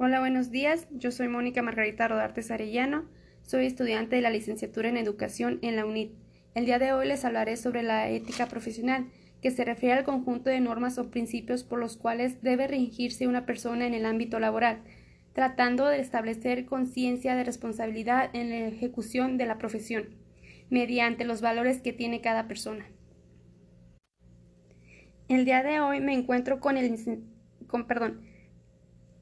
Hola, buenos días. Yo soy Mónica Margarita Rodartes Arellano. Soy estudiante de la licenciatura en Educación en la UNIT. El día de hoy les hablaré sobre la ética profesional, que se refiere al conjunto de normas o principios por los cuales debe regirse una persona en el ámbito laboral, tratando de establecer conciencia de responsabilidad en la ejecución de la profesión, mediante los valores que tiene cada persona. El día de hoy me encuentro con el, con, perdón,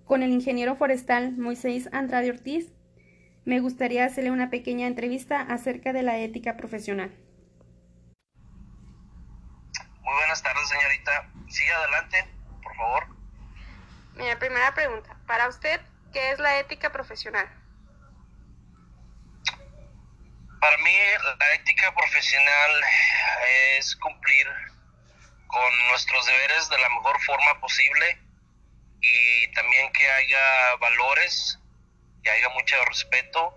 con el ingeniero forestal Moisés Andrade Ortiz, me gustaría hacerle una pequeña entrevista acerca de la ética profesional. Muy buenas tardes, señorita. Sí, adelante, por favor. Mi primera pregunta. Para usted, ¿qué es la ética profesional? Para mí, la ética profesional es cumplir con nuestros deberes de la mejor forma posible y también que haya valores, que haya mucho respeto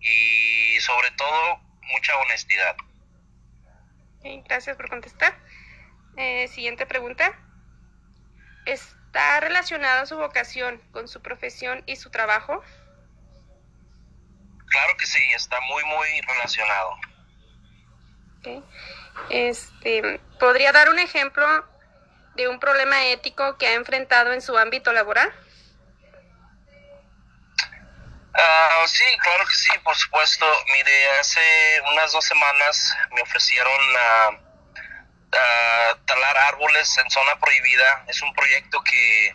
y sobre todo mucha honestidad. gracias por contestar. Eh, siguiente pregunta. ¿Está relacionada su vocación con su profesión y su trabajo? Claro que sí, está muy, muy relacionado. Este, ¿Podría dar un ejemplo de un problema ético que ha enfrentado en su ámbito laboral? Uh, sí, claro que sí, por supuesto. Mire, hace unas dos semanas me ofrecieron a talar árboles en zona prohibida. Es un proyecto que,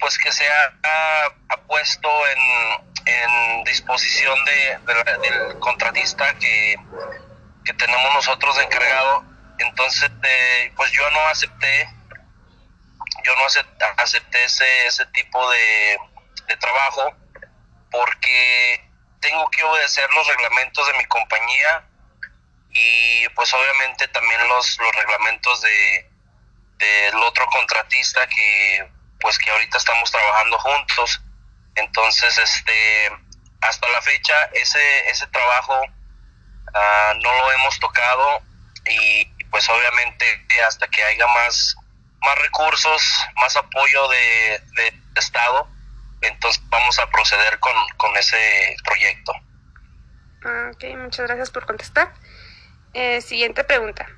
pues, que se ha, puesto en, disposición de, del contratista que, que tenemos nosotros encargado. Entonces, eh, pues yo no acepté yo no acepté ese, ese tipo de, trabajo porque tengo que obedecer los reglamentos de mi compañía y pues obviamente también los, los reglamentos de del otro contratista que pues que ahorita estamos trabajando juntos. Entonces este hasta la fecha ese ese trabajo ah, no lo hemos tocado y pues obviamente hasta que haya más más recursos, más apoyo de, Estado, entonces vamos a proceder con, ese proyecto. Ah, ok, muchas gracias por contestar. Eh, siguiente pregunta.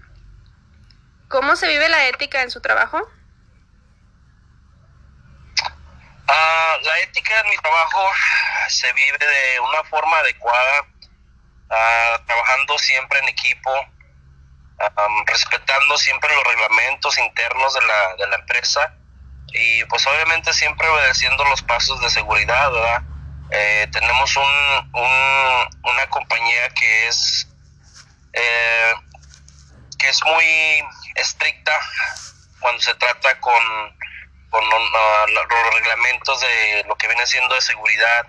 ¿Cómo se vive la ética en su trabajo? Ah, la ética en mi trabajo se vive de una forma adecuada, ah, trabajando siempre en equipo, respetando siempre los reglamentos internos de la, de la empresa y pues obviamente siempre obedeciendo los pasos de seguridad, ¿verdad? Eh, tenemos un, una compañía que es eh, que es muy estricta cuando se trata con, con los reglamentos de lo que viene siendo de seguridad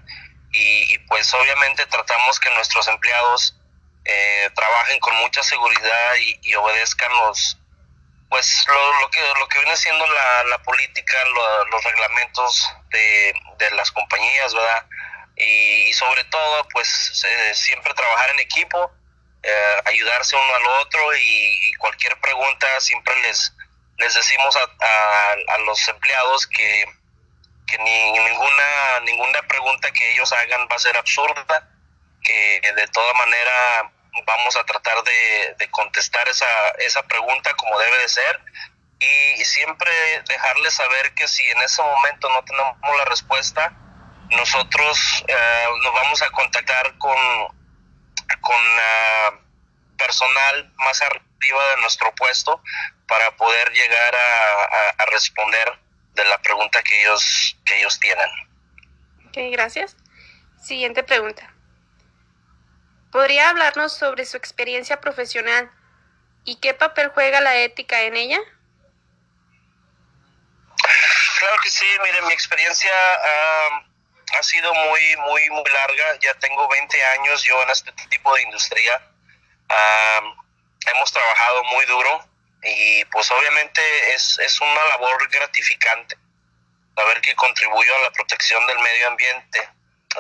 y, y pues obviamente tratamos que nuestros empleados eh, trabajen con mucha seguridad y, obedezcan los pues lo, que lo que viene siendo la, política los reglamentos de, las compañías verdad y, sobre todo pues siempre trabajar en equipo eh, ayudarse uno al otro y, cualquier pregunta siempre les les decimos a, a, los empleados que, que ni, ninguna ninguna pregunta que ellos hagan va a ser absurda que de toda manera vamos a tratar de, contestar esa, esa pregunta como debe de ser y siempre dejarles saber que si en ese momento no tenemos la respuesta, nosotros eh, nos vamos a contactar con, con personal más arriba de nuestro puesto para poder llegar a, a, responder de la pregunta que ellos, que ellos tienen. Ok, gracias. Siguiente pregunta. ¿Podría hablarnos sobre su experiencia profesional y qué papel juega la ética en ella? Claro que sí, mire, mi experiencia ha sido muy, muy, muy larga. Ya tengo 20 años yo en este tipo de industria. hemos trabajado muy duro y pues obviamente es, es una labor gratificante saber que contribuyo a la protección del medio ambiente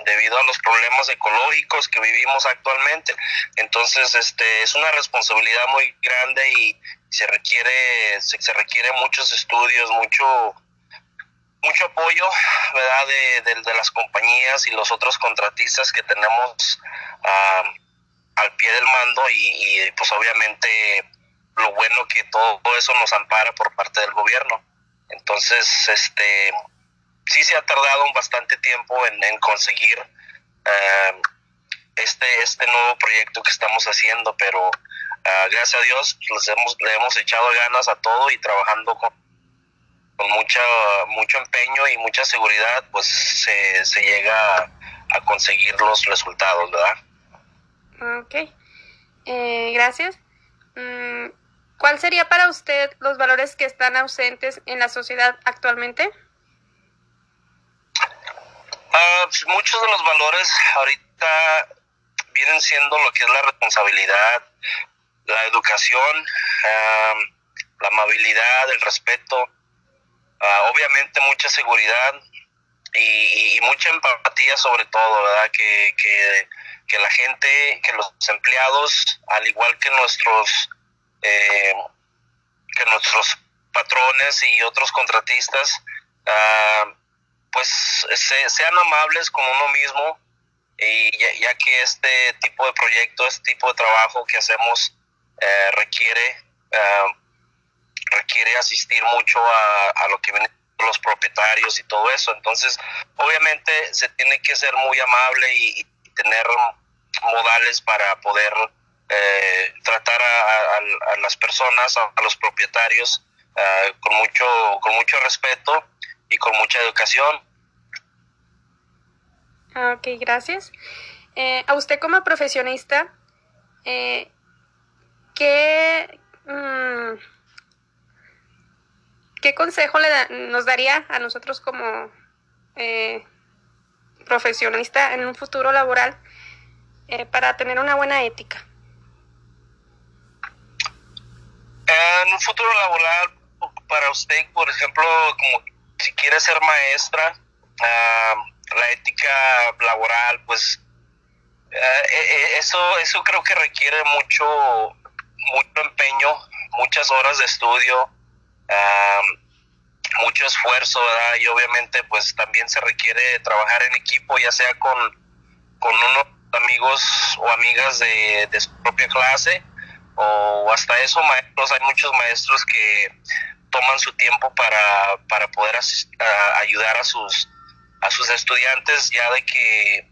debido a los problemas ecológicos que vivimos actualmente. Entonces, este es una responsabilidad muy grande y se requiere se, requiere muchos estudios, mucho mucho apoyo, ¿verdad? De, de, las compañías y los otros contratistas que tenemos al pie del mando y, pues obviamente lo bueno que todo eso nos ampara por parte del gobierno. Entonces, este, sí se ha tardado bastante tiempo en, conseguir eh, este, este nuevo proyecto que estamos haciendo, pero uh, gracias a Dios les hemos, le hemos echado ganas a todo y trabajando con, con mucha, mucho empeño y mucha seguridad, pues se, se llega a, a, conseguir los resultados, ¿verdad? Ok, eh, gracias. Mm, ¿Cuál sería para usted los valores que están ausentes en la sociedad actualmente? Uh, muchos de los valores ahorita vienen siendo lo que es la responsabilidad, la educación, la amabilidad, el respeto, uh, obviamente mucha seguridad y, mucha empatía sobre todo, ¿verdad? Que, que, la gente, que los empleados, al igual que nuestros, eh, que nuestros patrones y otros contratistas, pues sean amables con uno mismo y ya, que este tipo de proyecto, este tipo de trabajo que hacemos eh, requiere eh, requiere asistir mucho a, lo que vienen los propietarios y todo eso. Entonces, obviamente se tiene que ser muy amable y, tener modales para poder eh, tratar a, a, las personas, a, los propietarios, uh, con mucho con mucho respeto y con mucha educación. Ah, ok, gracias. Eh, a usted como profesionista, eh, ¿qué, mmm, ¿qué consejo le da, nos daría a nosotros como eh, profesionista en un futuro laboral eh, para tener una buena ética? En un futuro laboral, para usted, por ejemplo, como si quiere ser maestra, uh, la ética laboral, pues uh, eso, eso creo que requiere mucho, mucho empeño, muchas horas de estudio, uh, mucho esfuerzo. Y obviamente pues también se requiere trabajar en equipo, ya sea con, con unos amigos o amigas de, de su propia clase o hasta eso maestros, hay muchos maestros que toman su tiempo para, para poder ayudar a sus a sus estudiantes ya de que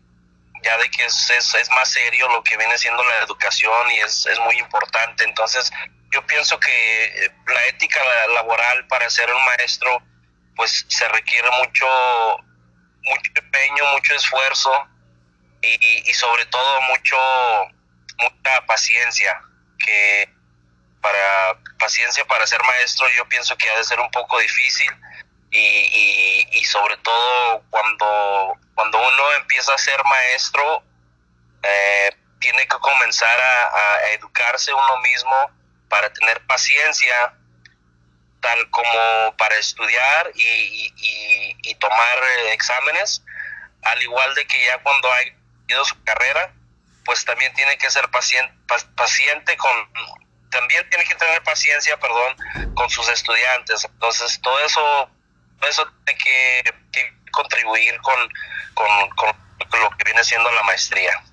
ya de que es, es, es, más serio lo que viene siendo la educación y es, es muy importante. Entonces yo pienso que la ética laboral para ser un maestro pues se requiere mucho mucho empeño mucho esfuerzo y, y sobre todo mucho mucha paciencia que para paciencia para ser maestro yo pienso que ha de ser un poco difícil y sobre todo cuando, cuando uno empieza a ser maestro eh, tiene que comenzar a, educarse uno mismo para tener paciencia tal como para estudiar y, y, tomar exámenes al igual de que ya cuando ha ido su carrera pues también tiene que ser paciente, paciente con, también tiene que tener paciencia, perdón, con sus estudiantes. Entonces, todo eso, eso tiene que, que contribuir con, con, con, lo que viene siendo la maestría.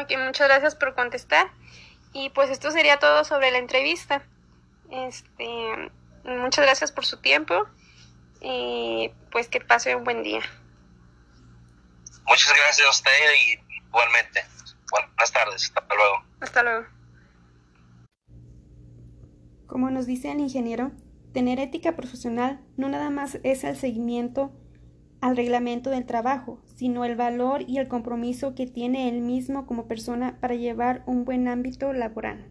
Ok, muchas gracias por contestar. Y pues esto sería todo sobre la entrevista. Este, muchas gracias por su tiempo y pues que pase un buen día. Muchas gracias a usted y Igualmente. Buenas tardes. Hasta luego. Hasta luego. Como nos dice el ingeniero, tener ética profesional no nada más es el seguimiento al reglamento del trabajo, sino el valor y el compromiso que tiene él mismo como persona para llevar un buen ámbito laboral.